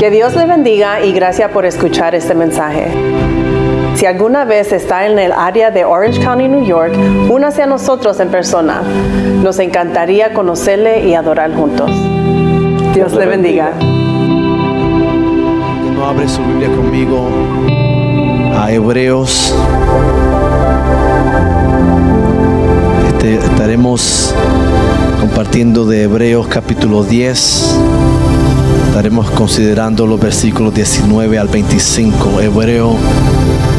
Que Dios le bendiga y gracias por escuchar este mensaje. Si alguna vez está en el área de Orange County, New York, únase a nosotros en persona. Nos encantaría conocerle y adorar juntos. Dios le bendiga. No abre su Biblia conmigo a Hebreos. Este, estaremos compartiendo de Hebreos capítulo 10. Estaremos considerando los versículos 19 al 25. Hebreo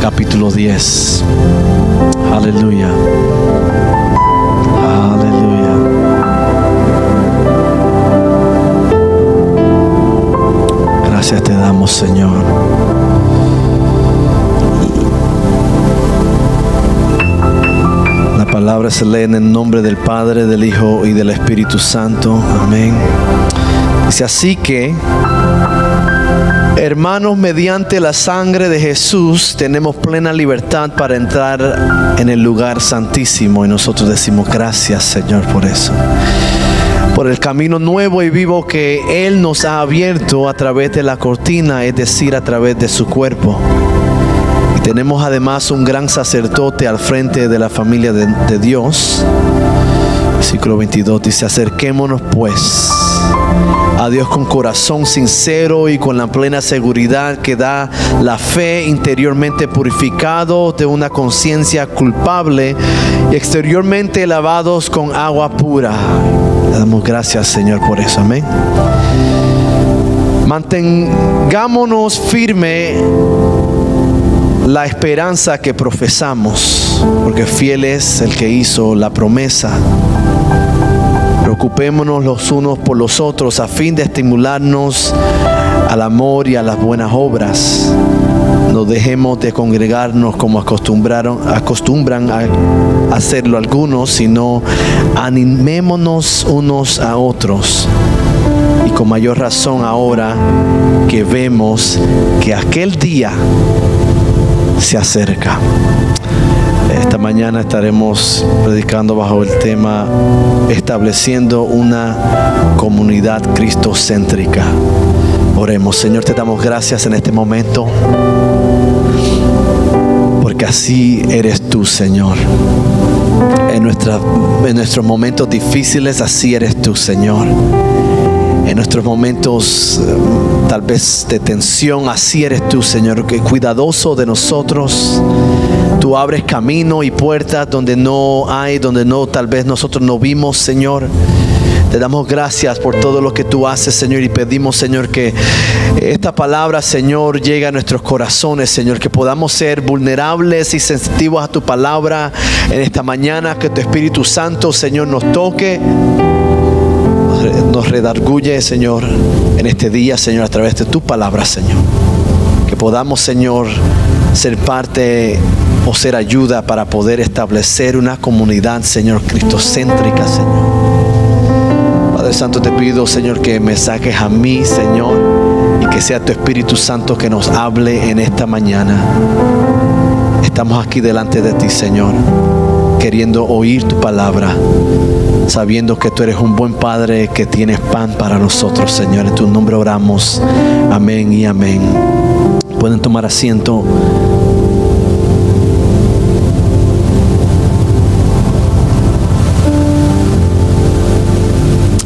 capítulo 10. Aleluya. Aleluya. Gracias te damos, Señor. La palabra se lee en el nombre del Padre, del Hijo y del Espíritu Santo. Amén. Dice así que, hermanos, mediante la sangre de Jesús tenemos plena libertad para entrar en el lugar santísimo y nosotros decimos gracias Señor por eso. Por el camino nuevo y vivo que Él nos ha abierto a través de la cortina, es decir, a través de su cuerpo. Y tenemos además un gran sacerdote al frente de la familia de, Dios. Versículo 22 dice, acerquémonos pues a Dios con corazón sincero y con la plena seguridad que da la fe interiormente purificado de una conciencia culpable y exteriormente lavados con agua pura. Le damos gracias Señor por eso, amén. Mantengámonos firme la esperanza que profesamos, porque fiel es el que hizo la promesa. Preocupémonos los unos por los otros a fin de estimularnos al amor y a las buenas obras. No dejemos de congregarnos como acostumbraron, acostumbran a hacerlo algunos, sino animémonos unos a otros. Y con mayor razón ahora que vemos que aquel día se acerca. Esta mañana estaremos predicando bajo el tema estableciendo una comunidad cristocéntrica. Oremos, Señor, te damos gracias en este momento, porque así eres tú, Señor. En, en nuestros momentos difíciles, así eres tú, Señor en nuestros momentos tal vez de tensión, así eres tú, Señor, que cuidadoso de nosotros. Tú abres camino y puertas donde no hay, donde no, tal vez nosotros no vimos, Señor. Te damos gracias por todo lo que tú haces, Señor, y pedimos, Señor, que esta palabra, Señor, llegue a nuestros corazones, Señor, que podamos ser vulnerables y sensitivos a tu palabra en esta mañana, que tu Espíritu Santo, Señor, nos toque nos redarguye, Señor, en este día, Señor, a través de tu palabra, Señor. Que podamos, Señor, ser parte o ser ayuda para poder establecer una comunidad, Señor, cristocéntrica, Señor. Padre Santo, te pido, Señor, que me saques a mí, Señor, y que sea tu Espíritu Santo que nos hable en esta mañana. Estamos aquí delante de ti, Señor, queriendo oír tu palabra sabiendo que tú eres un buen Padre que tienes pan para nosotros, Señor. En tu nombre oramos. Amén y amén. Pueden tomar asiento.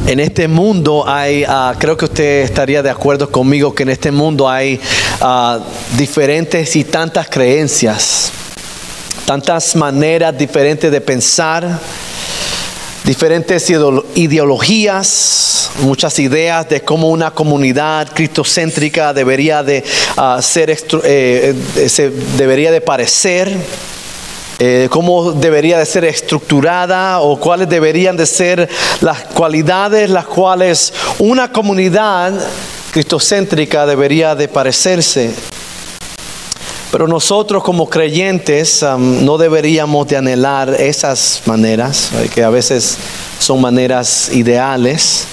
En este mundo hay, uh, creo que usted estaría de acuerdo conmigo que en este mundo hay uh, diferentes y tantas creencias, tantas maneras diferentes de pensar, diferentes ideologías, muchas ideas de cómo una comunidad cristocéntrica debería de uh, ser, eh, se debería de parecer. Eh, cómo debería de ser estructurada o cuáles deberían de ser las cualidades las cuales una comunidad cristocéntrica debería de parecerse. Pero nosotros como creyentes no deberíamos de anhelar esas maneras, que a veces son maneras ideales,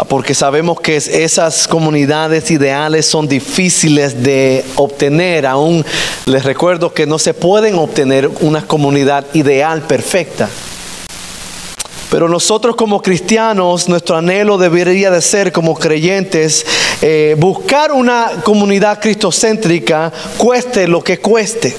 uh, porque sabemos que esas comunidades ideales son difíciles de obtener. Aún les recuerdo que no se pueden obtener una comunidad ideal perfecta. Pero nosotros como cristianos, nuestro anhelo debería de ser como creyentes, eh, buscar una comunidad cristocéntrica, cueste lo que cueste.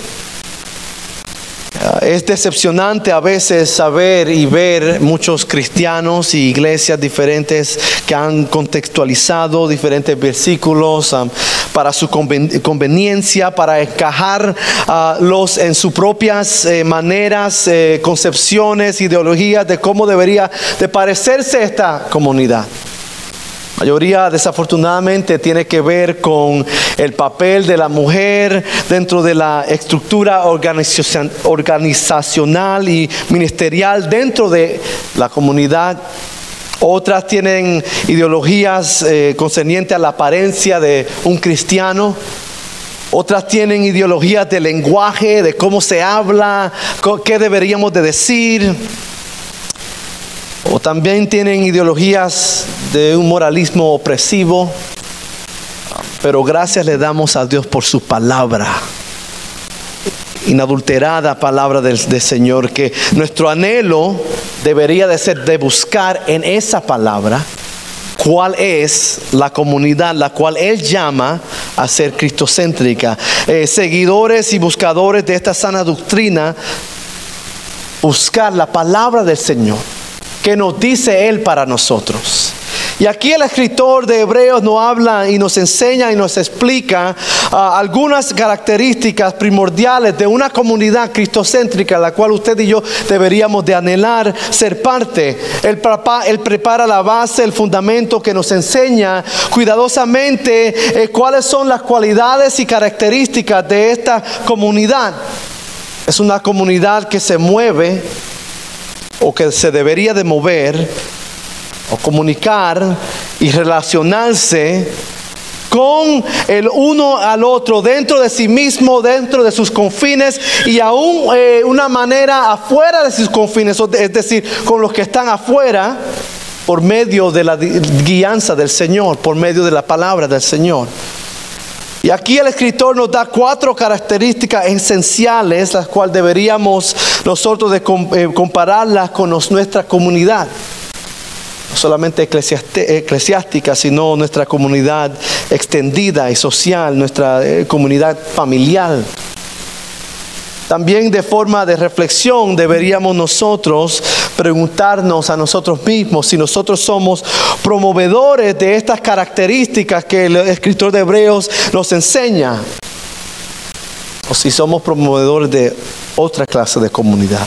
Es decepcionante a veces saber y ver muchos cristianos y iglesias diferentes que han contextualizado diferentes versículos ah, para su conven- conveniencia, para encajar ah, los en sus propias eh, maneras, eh, concepciones, ideologías de cómo debería de parecerse esta comunidad mayoría desafortunadamente tiene que ver con el papel de la mujer dentro de la estructura organizacion- organizacional y ministerial dentro de la comunidad. Otras tienen ideologías eh, concernientes a la apariencia de un cristiano. Otras tienen ideologías de lenguaje, de cómo se habla, qué deberíamos de decir. O también tienen ideologías de un moralismo opresivo. Pero gracias le damos a Dios por su palabra. Inadulterada palabra del, Señor. Que nuestro anhelo debería de ser de buscar en esa palabra cuál es la comunidad la cual Él llama a ser cristocéntrica. Eh, seguidores y buscadores de esta sana doctrina, buscar la palabra del Señor que nos dice Él para nosotros. Y aquí el escritor de Hebreos nos habla y nos enseña y nos explica ah, algunas características primordiales de una comunidad cristocéntrica, la cual usted y yo deberíamos de anhelar ser parte. Él, él prepara la base, el fundamento que nos enseña cuidadosamente eh, cuáles son las cualidades y características de esta comunidad. Es una comunidad que se mueve o que se debería de mover o comunicar y relacionarse con el uno al otro dentro de sí mismo, dentro de sus confines y aún eh, una manera afuera de sus confines, es decir, con los que están afuera por medio de la guianza del Señor, por medio de la palabra del Señor. Y aquí el escritor nos da cuatro características esenciales, las cuales deberíamos nosotros de eh, compararlas con nuestra comunidad. No solamente eclesiástica, sino nuestra comunidad extendida y social, nuestra eh, comunidad familiar. También de forma de reflexión deberíamos nosotros preguntarnos a nosotros mismos si nosotros somos promovedores de estas características que el escritor de Hebreos nos enseña o si somos promovedores de otra clase de comunidad.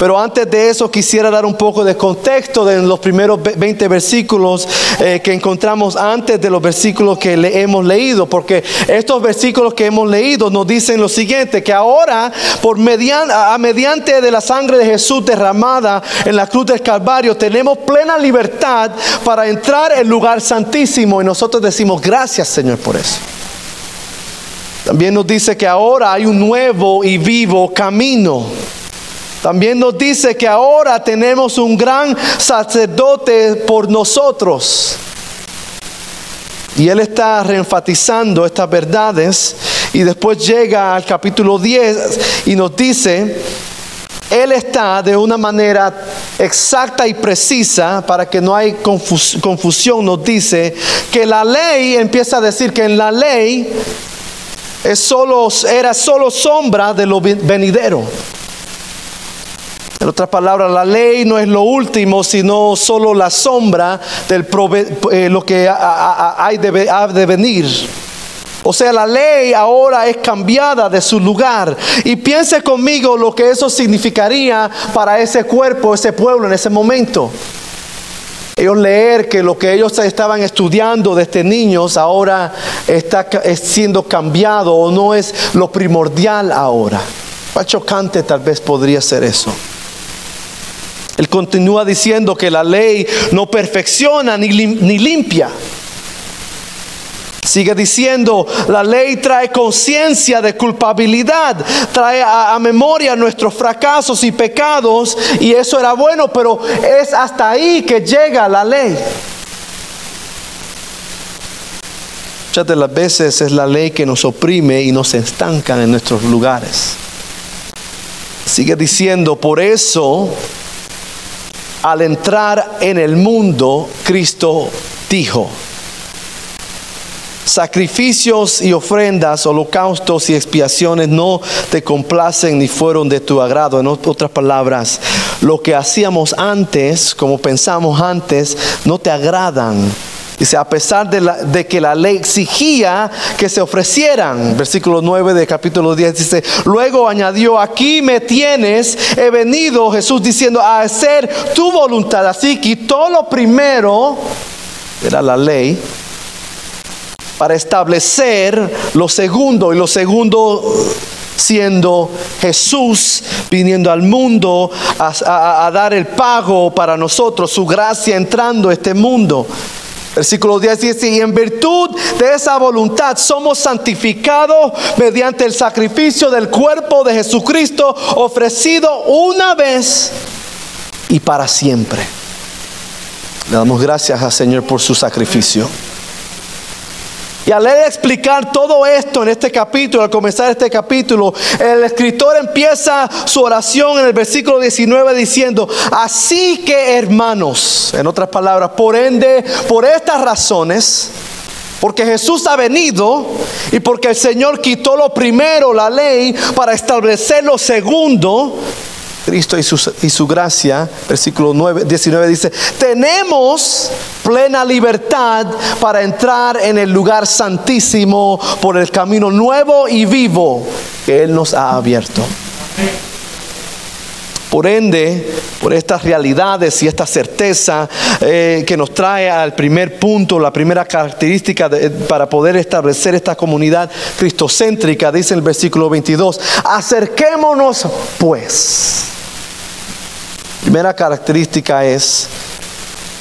Pero antes de eso quisiera dar un poco de contexto de los primeros ve- 20 versículos eh, que encontramos antes de los versículos que le hemos leído, porque estos versículos que hemos leído nos dicen lo siguiente, que ahora a mediante de la sangre de Jesús derramada en la cruz del Calvario tenemos plena libertad para entrar en lugar santísimo y nosotros decimos gracias Señor por eso. También nos dice que ahora hay un nuevo y vivo camino. También nos dice que ahora tenemos un gran sacerdote por nosotros. Y él está reenfatizando estas verdades. Y después llega al capítulo 10 y nos dice, él está de una manera exacta y precisa para que no hay confus- confusión. Nos dice que la ley, empieza a decir que en la ley es solo, era solo sombra de lo venidero. En otras palabras, la ley no es lo último, sino solo la sombra de lo que ha- ha- ha- hay de, venir. O sea, la ley ahora es cambiada de su lugar. Y piense conmigo lo que eso significaría para ese cuerpo, ese pueblo en ese momento. Ellos leer que lo que ellos estaban estudiando desde niños ahora está siendo cambiado o no es lo primordial ahora. Cuán chocante tal vez podría ser eso. Él continúa diciendo que la ley no perfecciona ni, ni limpia. Sigue diciendo, la ley trae conciencia de culpabilidad, trae a, a memoria nuestros fracasos y pecados, y eso era bueno, pero es hasta ahí que llega la ley. Muchas de las veces es la ley que nos oprime y nos estanca en nuestros lugares. Sigue diciendo, por eso al entrar en el mundo, Cristo dijo, Sacrificios y ofrendas, holocaustos y expiaciones no te complacen ni fueron de tu agrado. En otras palabras, lo que hacíamos antes, como pensamos antes, no te agradan. Dice, a pesar de, de, que la ley exigía que se ofrecieran, versículo 9 de capítulo 10 dice, luego añadió, aquí me tienes, he venido, Jesús diciendo, a hacer tu voluntad. Así quitó lo primero, era la ley, para establecer lo segundo y lo segundo siendo Jesús viniendo al mundo a, dar el pago para nosotros, su gracia entrando a este mundo. Versículo 10 dice, y en virtud de esa voluntad somos santificados mediante el sacrificio del cuerpo de Jesucristo ofrecido una vez y para siempre. Le damos gracias al Señor por su sacrificio. Y al leer explicar todo esto en este capítulo, al comenzar este capítulo, el escritor empieza su oración en el versículo 19 diciendo, así que hermanos, en otras palabras, por ende, por estas razones, porque Jesús ha venido y porque el Señor quitó lo primero, la ley, para establecer lo segundo, Cristo y su, y su gracia, versículo 9, 19 dice, tenemos plena libertad para entrar en el lugar santísimo por el camino nuevo y vivo que Él nos ha abierto. Por ende, por estas realidades y esta certeza eh, que nos trae al primer punto, la primera característica para poder establecer esta comunidad cristocéntrica, dice el versículo 22, acerquémonos pues Primera característica es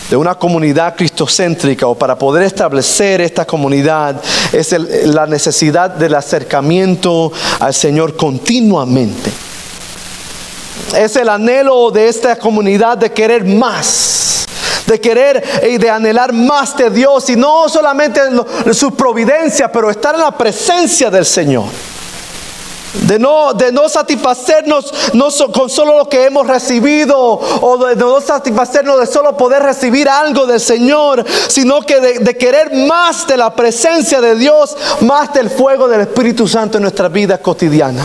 de una comunidad cristocéntrica o para poder establecer esta comunidad es la necesidad del acercamiento al Señor continuamente. Es el anhelo de esta comunidad de querer más de querer y de anhelar más de Dios y no solamente su providencia, pero estar en la presencia del Señor. De no, de no satisfacernos no con solo lo que hemos recibido o de, no satisfacernos de solo poder recibir algo del Señor, sino que de, de, querer más de la presencia de Dios, más del fuego del Espíritu Santo en nuestra vida cotidiana.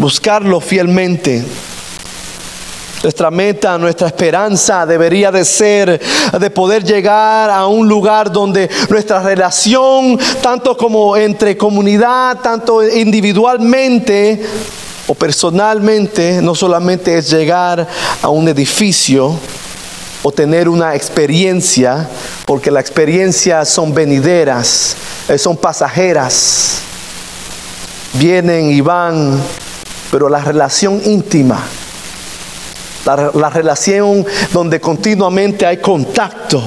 Buscarlo fielmente. Nuestra meta, nuestra esperanza debería de ser de poder llegar a un lugar donde nuestra relación, tanto como entre comunidad, tanto individualmente o personalmente, no solamente es llegar a un edificio o tener una experiencia, porque las experiencias son venideras, eh, son pasajeras, vienen y van, pero la relación íntima la, relación donde continuamente hay contacto.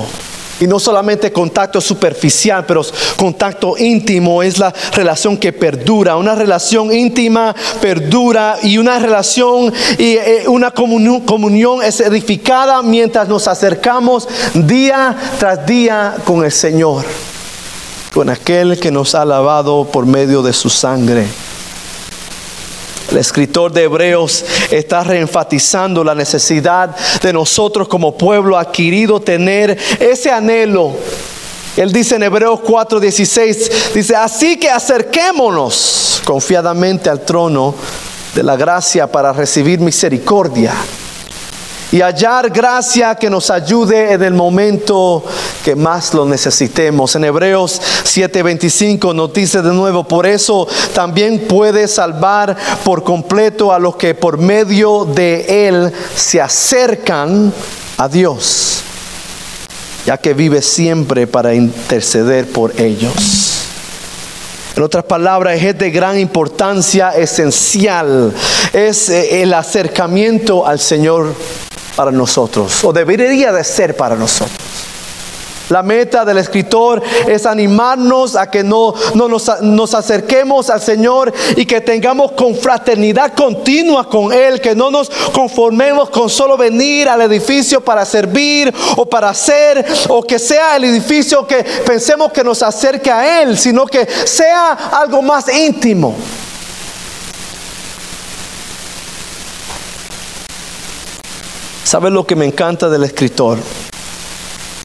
Y no solamente contacto superficial, pero contacto íntimo es la relación que perdura. Una relación íntima perdura y una relación y eh, una comunión, es edificada mientras nos acercamos día tras día con el Señor, con aquel que nos ha lavado por medio de su sangre. El escritor de Hebreos está reenfatizando la necesidad de nosotros como pueblo adquirido tener ese anhelo. Él dice en Hebreos 4:16, dice, así que acerquémonos confiadamente al trono de la gracia para recibir misericordia y hallar gracia que nos ayude en el momento que más lo necesitemos. En Hebreos 7:25 nos dice de nuevo, por eso también puede salvar por completo a los que por medio de Él se acercan a Dios, ya que vive siempre para interceder por ellos. En otras palabras, es de gran importancia, esencial, es eh, el acercamiento al Señor para nosotros, o debería de ser para nosotros. La meta del escritor es animarnos a que no, no nos, nos, acerquemos al Señor y que tengamos confraternidad continua con Él, que no nos conformemos con solo venir al edificio para servir o para hacer, o que sea el edificio que pensemos que nos acerque a Él, sino que sea algo más íntimo. ¿Sabes lo que me encanta del escritor?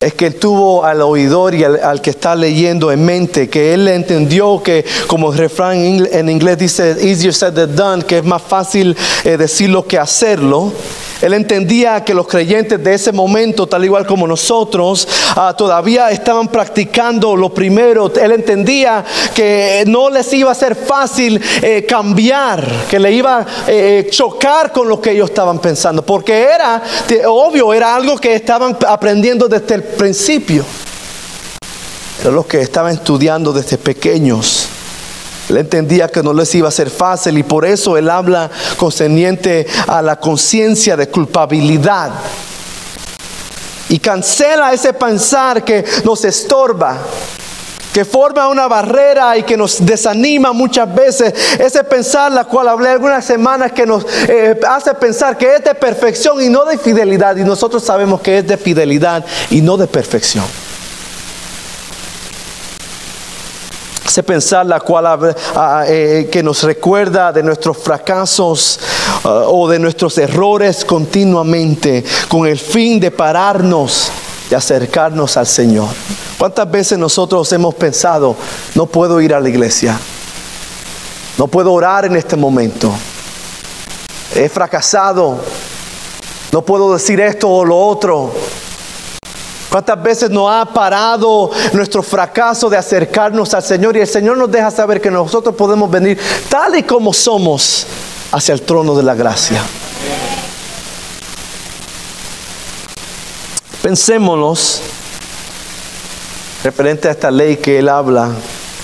Es que tuvo al oidor y al, que está leyendo en mente, que él entendió que, como el refrán en inglés dice, easier said than done, que es más fácil eh, decirlo que hacerlo. Él entendía que los creyentes de ese momento, tal igual como nosotros, ah, todavía estaban practicando lo primero. Él entendía que no les iba a ser fácil eh, cambiar, que le iba a eh, chocar con lo que ellos estaban pensando, porque era, obvio, era algo que estaban aprendiendo desde el principio. Era lo que estaban estudiando desde pequeños. Él entendía que no les iba a ser fácil y por eso él habla concerniente a la conciencia de culpabilidad. Y cancela ese pensar que nos estorba, que forma una barrera y que nos desanima muchas veces. Ese pensar, la cual hablé algunas semanas, que nos eh, hace pensar que es de perfección y no de fidelidad. Y nosotros sabemos que es de fidelidad y no de perfección. Ese pensar la cual eh, que nos recuerda de nuestros fracasos uh, o de nuestros errores continuamente con el fin de pararnos y acercarnos al Señor. ¿Cuántas veces nosotros hemos pensado, no puedo ir a la iglesia? No puedo orar en este momento. He fracasado. No puedo decir esto o lo otro. ¿Cuántas veces nos ha parado nuestro fracaso de acercarnos al Señor? Y el Señor nos deja saber que nosotros podemos venir tal y como somos hacia el trono de la gracia. Pensémonos referente a esta ley que Él habla,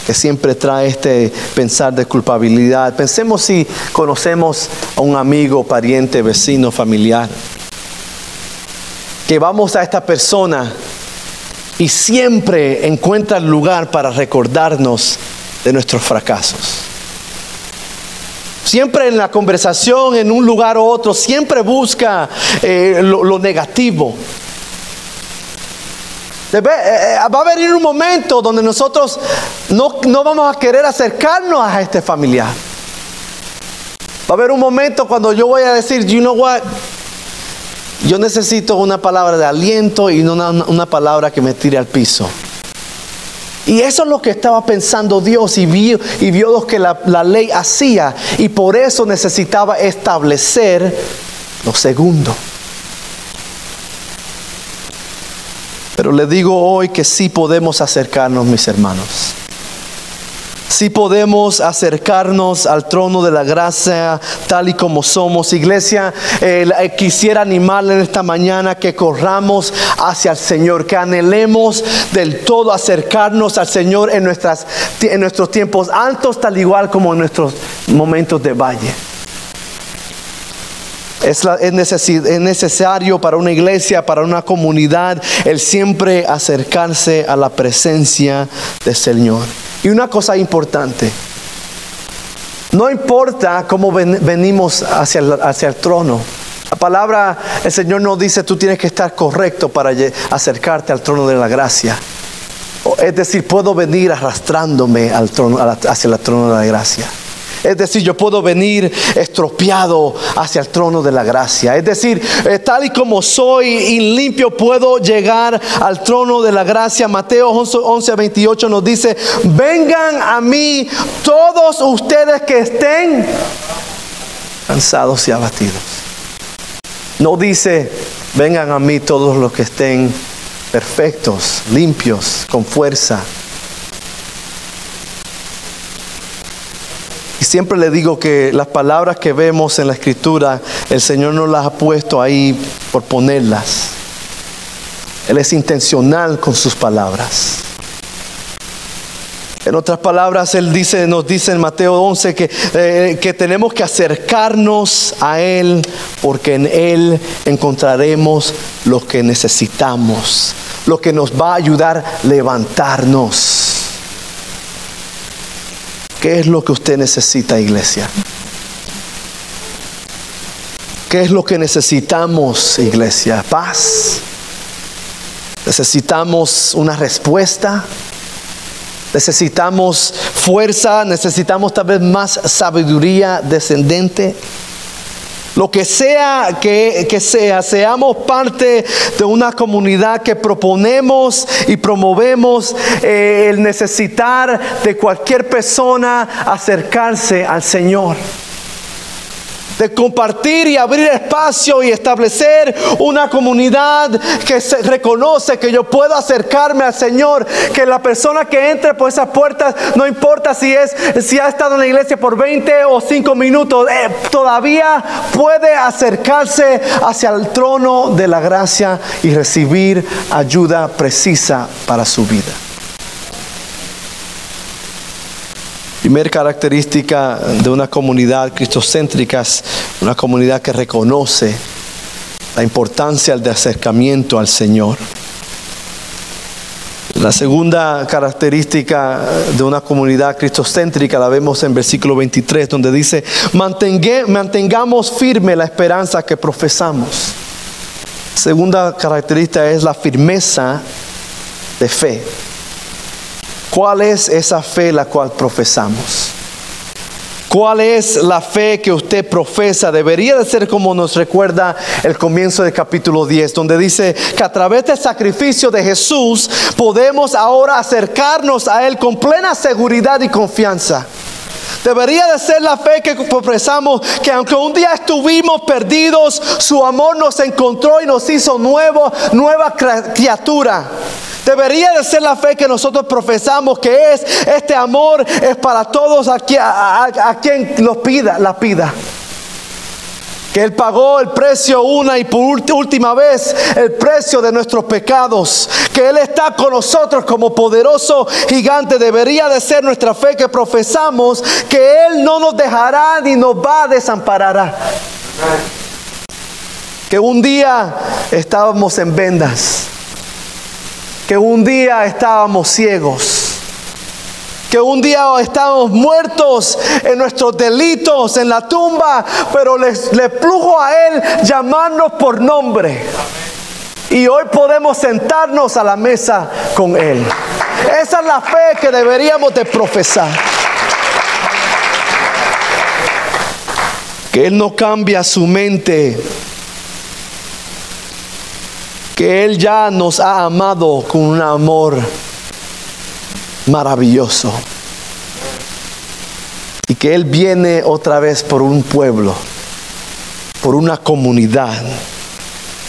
que siempre trae este pensar de culpabilidad. Pensemos si conocemos a un amigo, pariente, vecino, familiar que vamos a esta persona y siempre encuentra el lugar para recordarnos de nuestros fracasos. Siempre en la conversación, en un lugar u otro, siempre busca eh, lo, negativo. Eh, eh, va a venir un momento donde nosotros no, no vamos a querer acercarnos a este familiar. Va a haber un momento cuando yo voy a decir, you know what, yo necesito una palabra de aliento y no una, palabra que me tire al piso. Y eso es lo que estaba pensando Dios y vio, y vio lo que la, la, ley hacía. Y por eso necesitaba establecer lo segundo. Pero le digo hoy que sí podemos acercarnos, mis hermanos si podemos acercarnos al trono de la gracia tal y como somos. Iglesia, eh, eh, quisiera animarle en esta mañana que corramos hacia el Señor, que anhelemos del todo acercarnos al Señor en, nuestras, en nuestros tiempos altos, tal igual como en nuestros momentos de valle. Es, es, necesario para una iglesia, para una comunidad, el siempre acercarse a la presencia del Señor. Y una cosa importante, no importa cómo venimos hacia el, trono. La palabra, el Señor nos dice, tú tienes que estar correcto para acercarte al trono de la gracia. Es decir, puedo venir arrastrándome hacia el trono de la gracia. Es decir, yo puedo venir estropeado hacia el trono de la gracia. Es decir, eh, tal y como soy y limpio, puedo llegar al trono de la gracia. Mateo 11, a 28 nos dice, vengan a mí todos ustedes que estén cansados y abatidos. No dice, vengan a mí todos los que estén perfectos, limpios, con fuerza siempre le digo que las palabras que vemos en la escritura, el Señor no las ha puesto ahí por ponerlas. Él es intencional con sus palabras. En otras palabras, Él dice, nos dice en Mateo 11 que, eh, que tenemos que acercarnos a Él porque en Él encontraremos lo que necesitamos, lo que nos va a ayudar a levantarnos. ¿Qué es lo que usted necesita, iglesia? ¿Qué es lo que necesitamos, iglesia? Paz. Necesitamos una respuesta. Necesitamos fuerza. Necesitamos tal vez más sabiduría descendente. Lo que sea que, que, sea, seamos parte de una comunidad que proponemos y promovemos eh, el necesitar de cualquier persona acercarse al Señor de compartir y abrir espacio y establecer una comunidad que se reconoce que yo puedo acercarme al Señor, que la persona que entre por esas puertas, no importa si es si ha estado en la iglesia por 20 o 5 minutos, eh, todavía puede acercarse hacia el trono de la gracia y recibir ayuda precisa para su vida. Primera característica de una comunidad cristocéntrica es una comunidad que reconoce la importancia del acercamiento al Señor. La segunda característica de una comunidad cristocéntrica la vemos en versículo 23, donde dice, mantengamos firme la esperanza que profesamos. Segunda característica es la firmeza de fe. ¿Cuál es esa fe la cual profesamos? ¿Cuál es la fe que usted profesa? Debería de ser como nos recuerda el comienzo del capítulo 10, donde dice que a través del sacrificio de Jesús podemos ahora acercarnos a Él con plena seguridad y confianza. Debería de ser la fe que profesamos, que aunque un día estuvimos perdidos, su amor nos encontró y nos hizo nuevo, nueva criatura. Debería de ser la fe que nosotros profesamos, que es este amor es para todos a, a, quien lo pida, la pida. Que Él pagó el precio una y por última vez el precio de nuestros pecados. Que Él está con nosotros como poderoso gigante. Debería de ser nuestra fe que profesamos que Él no nos dejará ni nos va a desamparar. Que un día estábamos en vendas que un día estábamos ciegos, que un día estábamos muertos en nuestros delitos, en la tumba, pero le plujo a Él llamarnos por nombre. Y hoy podemos sentarnos a la mesa con Él. Esa es la fe que deberíamos de profesar. Que Él no cambia su mente que Él ya nos ha amado con un amor maravilloso. Y que Él viene otra vez por un pueblo, por una comunidad,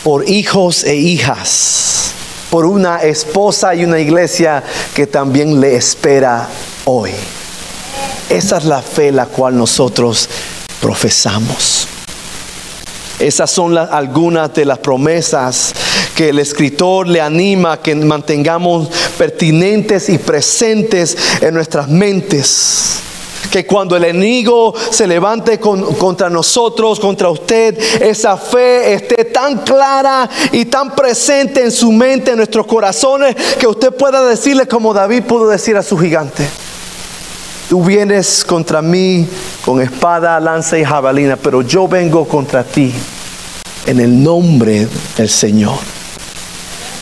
por hijos e hijas, por una esposa y una iglesia que también le espera hoy. Esa es la fe la cual nosotros profesamos. Esas son algunas de las promesas que el escritor le anima que mantengamos pertinentes y presentes en nuestras mentes que cuando el enemigo se levante contra nosotros, contra usted, esa fe esté tan clara y tan presente en su mente, en nuestros corazones, que usted pueda decirle como David pudo decir a su gigante. Tú vienes contra mí con espada, lanza y jabalina, pero yo vengo contra ti en el nombre del Señor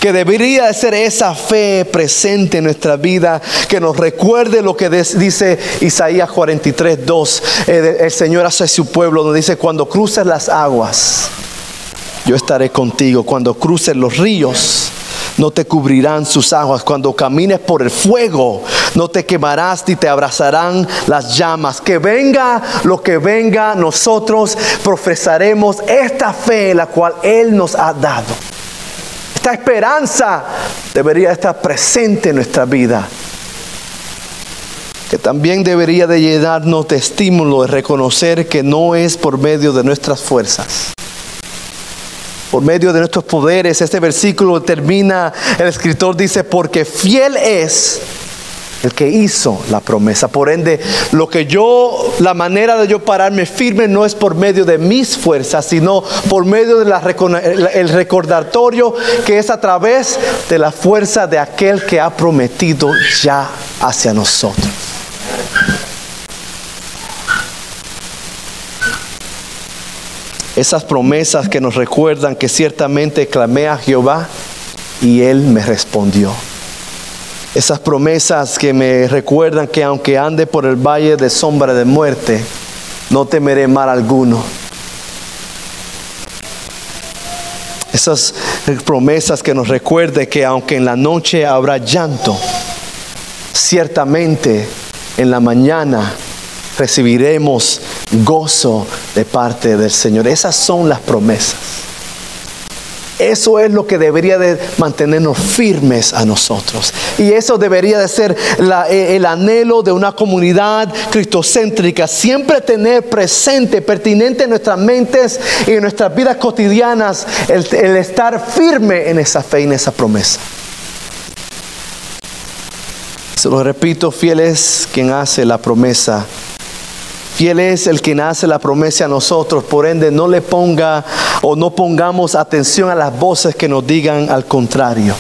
que debería de ser esa fe presente en nuestra vida, que nos recuerde lo que dice Isaías 43, 2, eh, el Señor hace su pueblo, donde dice, cuando cruces las aguas, yo estaré contigo, cuando cruces los ríos, no te cubrirán sus aguas. Cuando camines por el fuego, no te quemarás ni te abrazarán las llamas. Que venga lo que venga, nosotros profesaremos esta fe la cual Él nos ha dado. Esta esperanza debería estar presente en nuestra vida. Que también debería de llenarnos de estímulo de reconocer que no es por medio de nuestras fuerzas por medio de nuestros poderes. Este versículo termina, el escritor dice, porque fiel es el que hizo la promesa. Por ende, lo que yo, la manera de yo pararme firme no es por medio de mis fuerzas, sino por medio del recordatorio que es a través de la fuerza de aquel que ha prometido ya hacia nosotros. Esas promesas que nos recuerdan que ciertamente clamé a Jehová y él me respondió. Esas promesas que me recuerdan que aunque ande por el valle de sombra de muerte, no temeré mal alguno. Esas promesas que nos recuerde que aunque en la noche habrá llanto, ciertamente en la mañana recibiremos gozo de parte del Señor. Esas son las promesas. Eso es lo que debería de mantenernos firmes a nosotros. Y eso debería de ser eh, el anhelo de una comunidad cristocéntrica. Siempre tener presente, pertinente en nuestras mentes y en nuestras vidas cotidianas, el, el estar firme en esa fe y en esa promesa. Se lo repito, fiel es quien hace la promesa Fiel es el que hace la promesa a nosotros, por ende no le ponga o no pongamos atención a las voces que nos digan al contrario.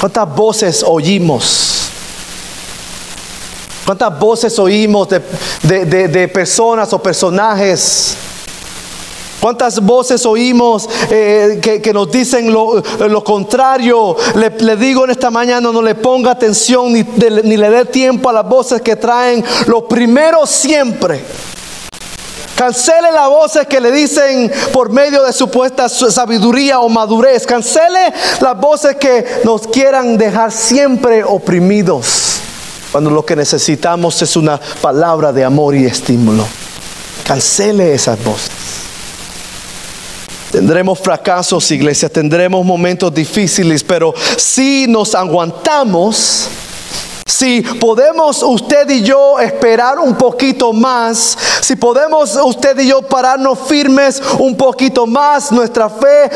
¿Cuántas voces oímos? ¿Cuántas voces oímos de, de personas o personajes ¿Cuántas voces oímos eh, que, nos dicen lo, contrario? Le, digo en esta mañana, no le ponga atención ni, ni le dé tiempo a las voces que traen lo primero siempre. Cancele las voces que le dicen por medio de supuesta sabiduría o madurez. Cancele las voces que nos quieran dejar siempre oprimidos. Cuando lo que necesitamos es una palabra de amor y estímulo. Cancele esas voces. Tendremos fracasos, iglesia, tendremos momentos difíciles, pero si nos aguantamos, si podemos usted y yo esperar un poquito más, si podemos usted y yo pararnos firmes un poquito más, nuestra fe,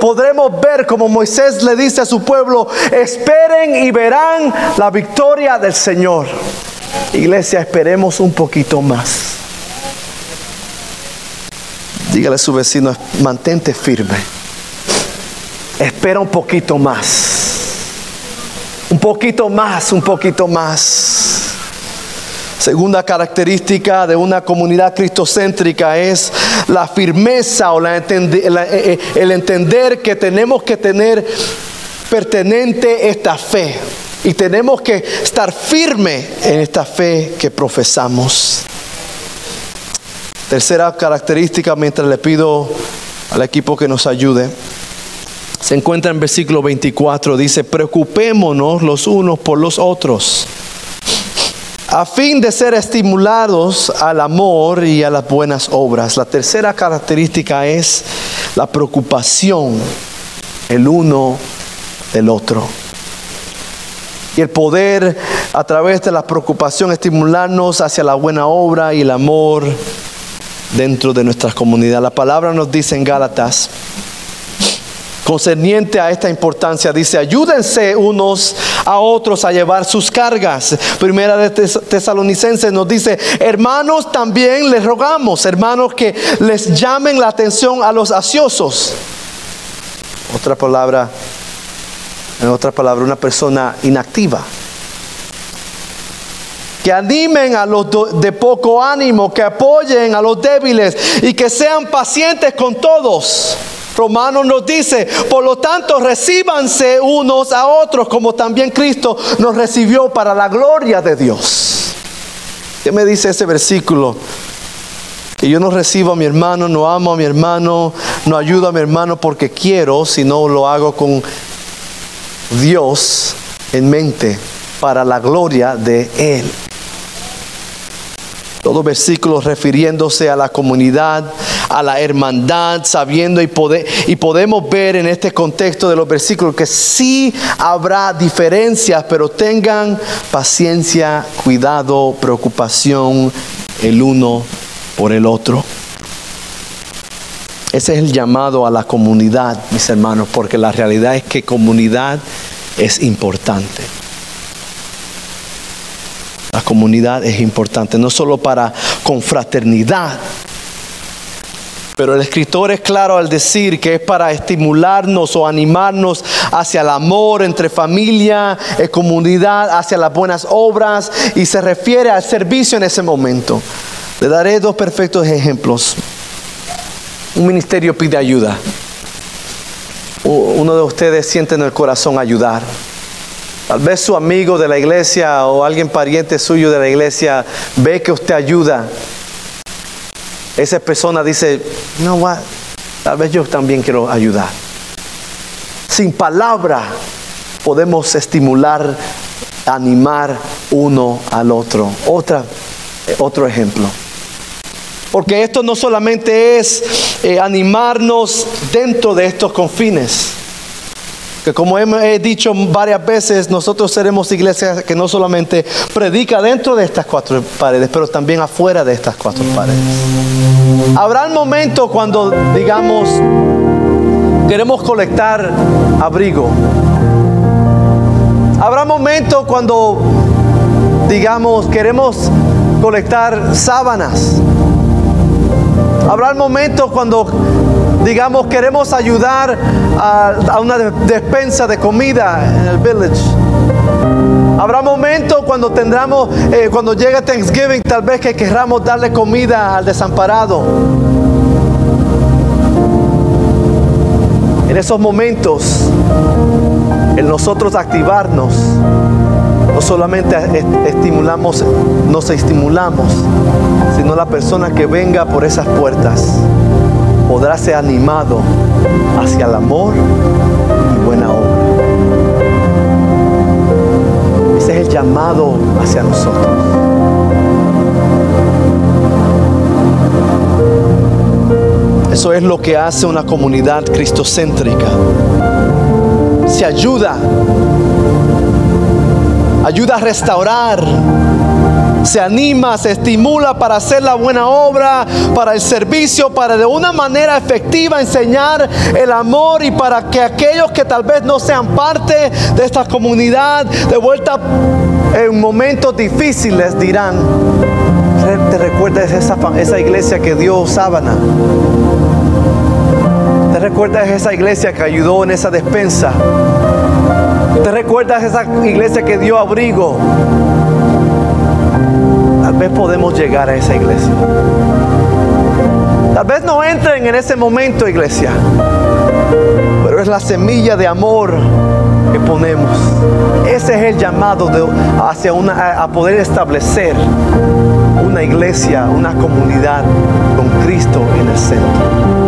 podremos ver como Moisés le dice a su pueblo, esperen y verán la victoria del Señor. Iglesia, esperemos un poquito más. Dígale a su vecino, mantente firme. Espera un poquito más. Un poquito más, un poquito más. Segunda característica de una comunidad cristocéntrica es la firmeza o eh, eh, el entender que tenemos que tener pertenente esta fe y tenemos que estar firme en esta fe que profesamos. Tercera característica, mientras le pido al equipo que nos ayude, se encuentra en versículo 24, dice, preocupémonos los unos por los otros, a fin de ser estimulados al amor y a las buenas obras. La tercera característica es la preocupación el uno del otro. Y el poder a través de la preocupación estimularnos hacia la buena obra y el amor dentro de nuestra comunidad. La palabra nos dice en Gálatas, concerniente a esta importancia, dice, ayúdense unos a otros a llevar sus cargas. Primera de Tesalonicenses nos dice, hermanos, también les rogamos, hermanos, que les llamen la atención a los ansiosos. Otra palabra, en otra palabra, una persona inactiva que animen a los de poco ánimo, que apoyen a los débiles y que sean pacientes con todos. Romanos nos dice, por lo tanto, recíbanse unos a otros como también Cristo nos recibió para la gloria de Dios. ¿Qué me dice ese versículo? Que yo no recibo a mi hermano, no amo a mi hermano, no ayudo a mi hermano porque quiero, sino lo hago con Dios en mente para la gloria de Él. Todo versículo refiriéndose a la comunidad, a la hermandad, sabiendo y, poder, y podemos ver en este contexto de los versículos que sí habrá diferencias, pero tengan paciencia, cuidado, preocupación el uno por el otro. Ese es el llamado a la comunidad, mis hermanos, porque la realidad es que comunidad es importante. La comunidad es importante, no solo para confraternidad, pero el escritor es claro al decir que es para estimularnos o animarnos hacia el amor entre familia, y comunidad, hacia las buenas obras y se refiere al servicio en ese momento. Le daré dos perfectos ejemplos. Un ministerio pide ayuda. Uno de ustedes siente en el corazón ayudar. Tal vez su amigo de la iglesia o alguien pariente suyo de la iglesia ve que usted ayuda. Esa persona dice, no, what? tal vez yo también quiero ayudar. Sin palabra podemos estimular, animar uno al otro. Eh, otro ejemplo. Porque esto no solamente es eh, animarnos dentro de estos confines. Como he dicho varias veces, nosotros seremos iglesias que no solamente predica dentro de estas cuatro paredes, pero también afuera de estas cuatro paredes. Habrá un momento cuando, digamos, queremos colectar abrigo. Habrá momentos cuando, digamos, queremos colectar sábanas. Habrá momentos cuando, digamos, queremos ayudar a, una despensa de comida en el village. Habrá momentos cuando tendremos, eh, cuando llegue Thanksgiving, tal vez que querramos darle comida al desamparado. En esos momentos, en nosotros activarnos, no solamente estimulamos, nos estimulamos, sino la persona que venga por esas puertas podrá ser animado hacia el amor y buena obra. Ese es el llamado hacia nosotros. Eso es lo que hace una comunidad cristocéntrica. Se ayuda ayuda a restaurar, se anima, se estimula para hacer la buena obra, para el servicio, para de una manera efectiva enseñar el amor y para que aquellos que tal vez no sean parte de esta comunidad, de vuelta en momentos difíciles dirán, te recuerdas esa, iglesia que dio sábana. Te recuerdas esa iglesia que ayudó en esa despensa. ¿Te recuerdas esa iglesia que dio abrigo? Vez podemos llegar a esa iglesia. Tal vez no entren en ese momento, iglesia. Pero es la semilla de amor que ponemos. Ese es el llamado hacia una, a poder establecer una iglesia, una comunidad con Cristo en el centro.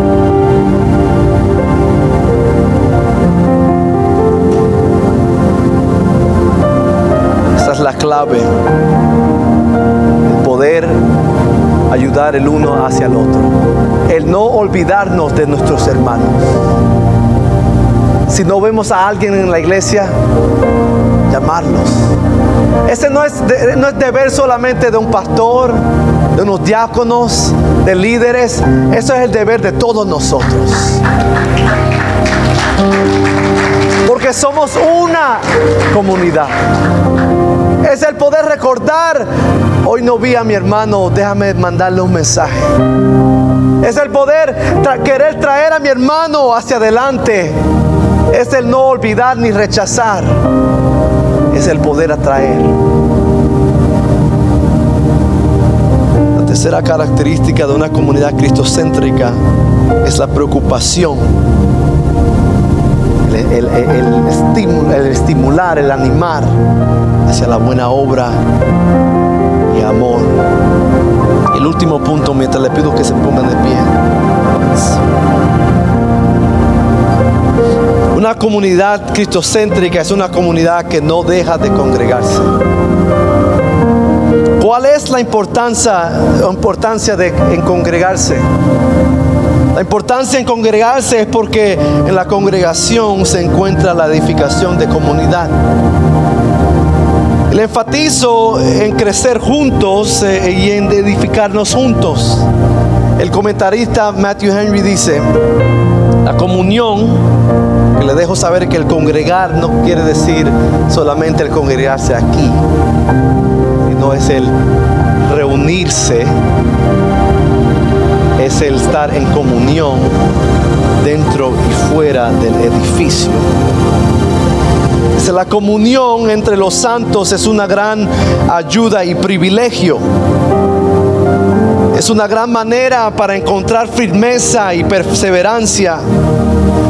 la clave. Ayudar el uno hacia el otro. El no olvidarnos de nuestros hermanos. Si no vemos a alguien en la iglesia, llamarlos. Ese no es, no es deber solamente de un pastor, de unos diáconos, de líderes. Eso es el deber de todos nosotros. Porque somos una comunidad es el poder recordar, hoy no vi a mi hermano, déjame mandarle un mensaje. Es el poder querer traer a mi hermano hacia adelante. Es el no olvidar ni rechazar. Es el poder atraer. La tercera característica de una comunidad cristocéntrica es la preocupación el, el, estimular, el animar hacia la buena obra y amor. El último punto, mientras le pido que se pongan de pie. Una comunidad cristocéntrica es una comunidad que no deja de congregarse. ¿Cuál es la importancia, importancia de en congregarse? La importancia en congregarse es porque en la congregación se encuentra la edificación de comunidad. Le enfatizo en crecer juntos eh, y en edificarnos juntos. El comentarista Matthew Henry dice, la comunión, que le dejo saber que el congregar no quiere decir solamente el congregarse aquí, sino es el reunirse es el estar en comunión dentro y fuera del edificio. La comunión entre los santos es una gran ayuda y privilegio. Es una gran manera para encontrar firmeza y perseverancia.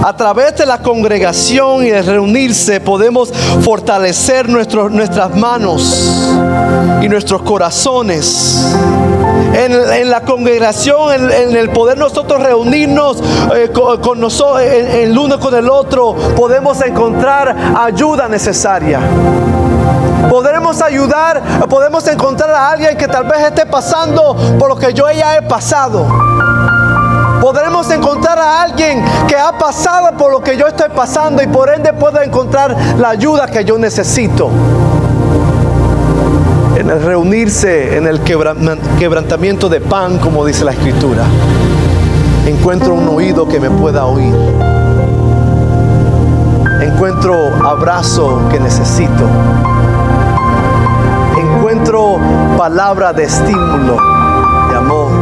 A través de la congregación y de reunirse podemos fortalecer nuestras manos y nuestros corazones. En, la congregación, en, el poder nosotros reunirnos eh, con, nosotros, el uno con el otro, podemos encontrar ayuda necesaria. Podremos ayudar, podemos encontrar a alguien que tal vez esté pasando por lo que yo ya he pasado. Podremos encontrar a alguien que ha pasado por lo que yo estoy pasando y por ende puedo encontrar la ayuda que yo necesito. En el reunirse, en el quebrantamiento de pan, como dice la escritura, encuentro un oído que me pueda oír. Encuentro abrazo que necesito. Encuentro palabra de estímulo, de amor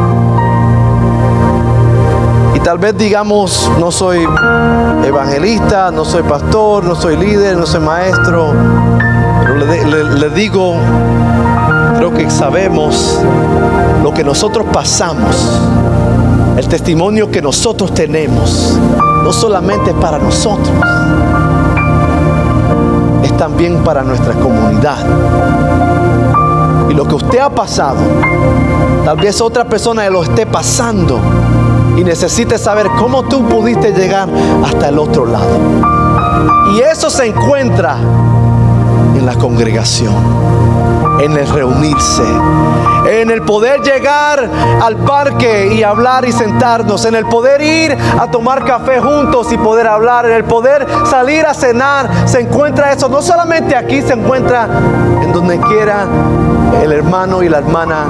tal vez digamos, no soy evangelista, no soy pastor, no soy líder, no soy maestro, pero le, digo, creo que sabemos lo que nosotros pasamos, el testimonio que nosotros tenemos, no solamente para nosotros, es también para nuestra comunidad. Y lo que usted ha pasado, tal vez otra persona lo esté pasando y necesites saber cómo tú pudiste llegar hasta el otro lado. Y eso se encuentra en la congregación, en el reunirse, en el poder llegar al parque y hablar y sentarnos, en el poder ir a tomar café juntos y poder hablar, en el poder salir a cenar, se encuentra eso. No solamente aquí se encuentra en donde quiera el hermano y la hermana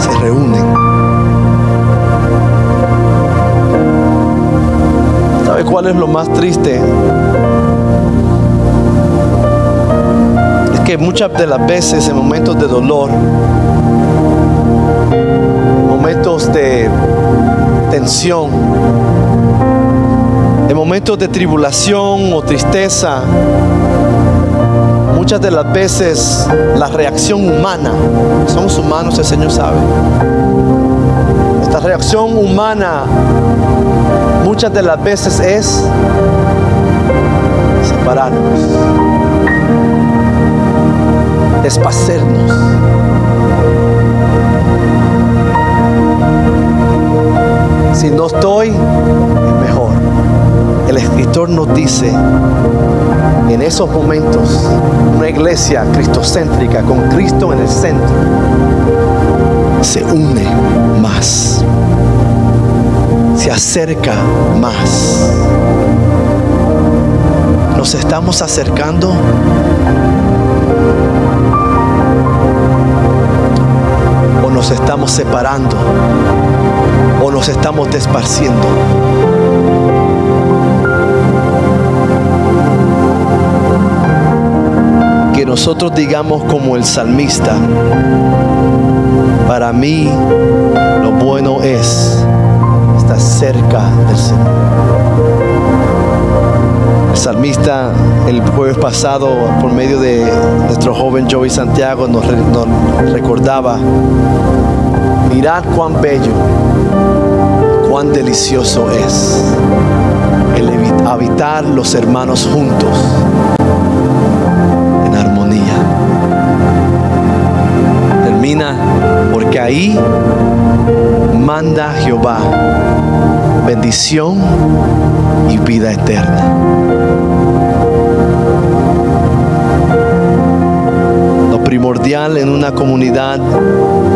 se reúnen. Cuál es lo más triste? Es que muchas de las veces en momentos de dolor, en momentos de tensión, en momentos de tribulación o tristeza, muchas de las veces la reacción humana, somos humanos, el Señor sabe, esta reacción humana muchas de las veces es separarnos, despacernos. Si no estoy, es mejor. El escritor nos dice, en esos momentos, una iglesia cristocéntrica con Cristo en el centro, se une más acerca más. Nos estamos acercando o nos estamos separando o nos estamos desparciendo. Que nosotros digamos como el salmista, para mí lo bueno es cerca del Señor. El salmista el jueves pasado, por medio de nuestro joven Joey Santiago, nos, recordaba, mirad cuán bello, cuán delicioso es el habitar los hermanos juntos en armonía. Termina porque ahí manda Jehová bendición y vida eterna. Lo primordial en una comunidad,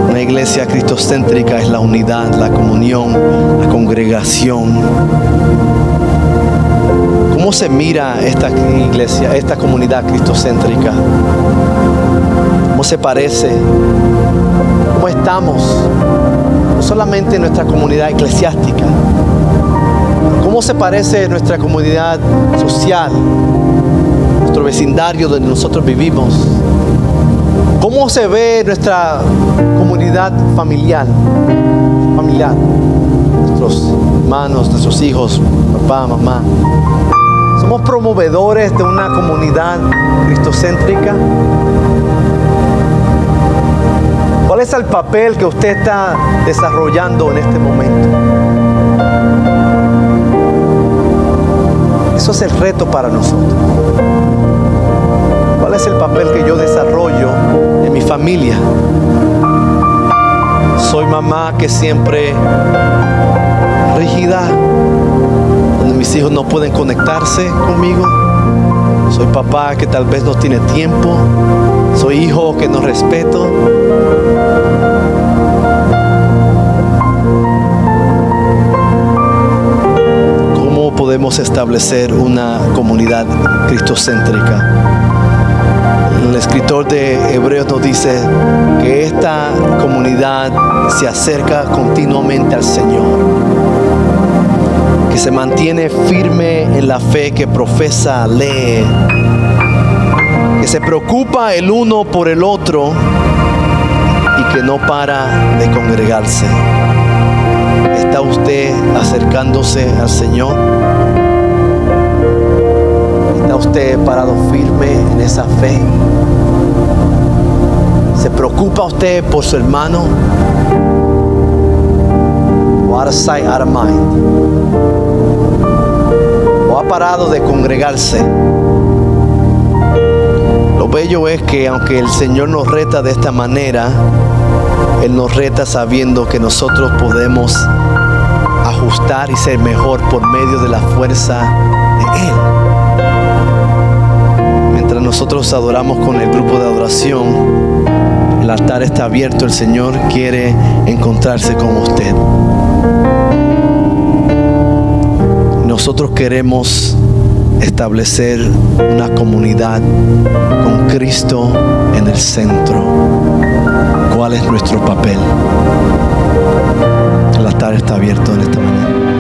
una iglesia cristocéntrica es la unidad, la comunión, la congregación. ¿Cómo se mira esta iglesia, esta comunidad cristocéntrica? ¿Cómo se parece? ¿Cómo estamos? No solamente en nuestra comunidad eclesiástica, ¿Cómo se parece nuestra comunidad social, nuestro vecindario donde nosotros vivimos? ¿Cómo se ve nuestra comunidad familiar? Familiar. Nuestros hermanos, nuestros hijos, papá, mamá. ¿Somos promovedores de una comunidad cristocéntrica? ¿Cuál es el papel que usted está desarrollando en este momento? Eso es el reto para nosotros. ¿Cuál es el papel que yo desarrollo en mi familia? Soy mamá que siempre rígida, donde mis hijos no pueden conectarse conmigo. Soy papá que tal vez no tiene tiempo. Soy hijo que no respeto. ¿Cómo podemos establecer una comunidad cristocéntrica? El escritor de Hebreos nos dice que esta comunidad se acerca continuamente al Señor, que se mantiene firme en la fe que profesa, lee, que se preocupa el uno por el otro y que no para de congregarse. ¿Está usted acercándose al Señor? ¿Está usted parado firme en esa fe? ¿Se preocupa usted por su hermano? Out of out of mind. O ha parado de congregarse. Lo bello es que aunque el Señor nos reta de esta manera, Él nos reta sabiendo que nosotros podemos ajustar y ser mejor por medio de la fuerza de Él. Mientras nosotros adoramos con el grupo de adoración, el altar está abierto, el Señor quiere encontrarse con usted. Nosotros queremos establecer una comunidad con Cristo en el centro. ¿Cuál es nuestro papel? El altar está abierto en esta mañana.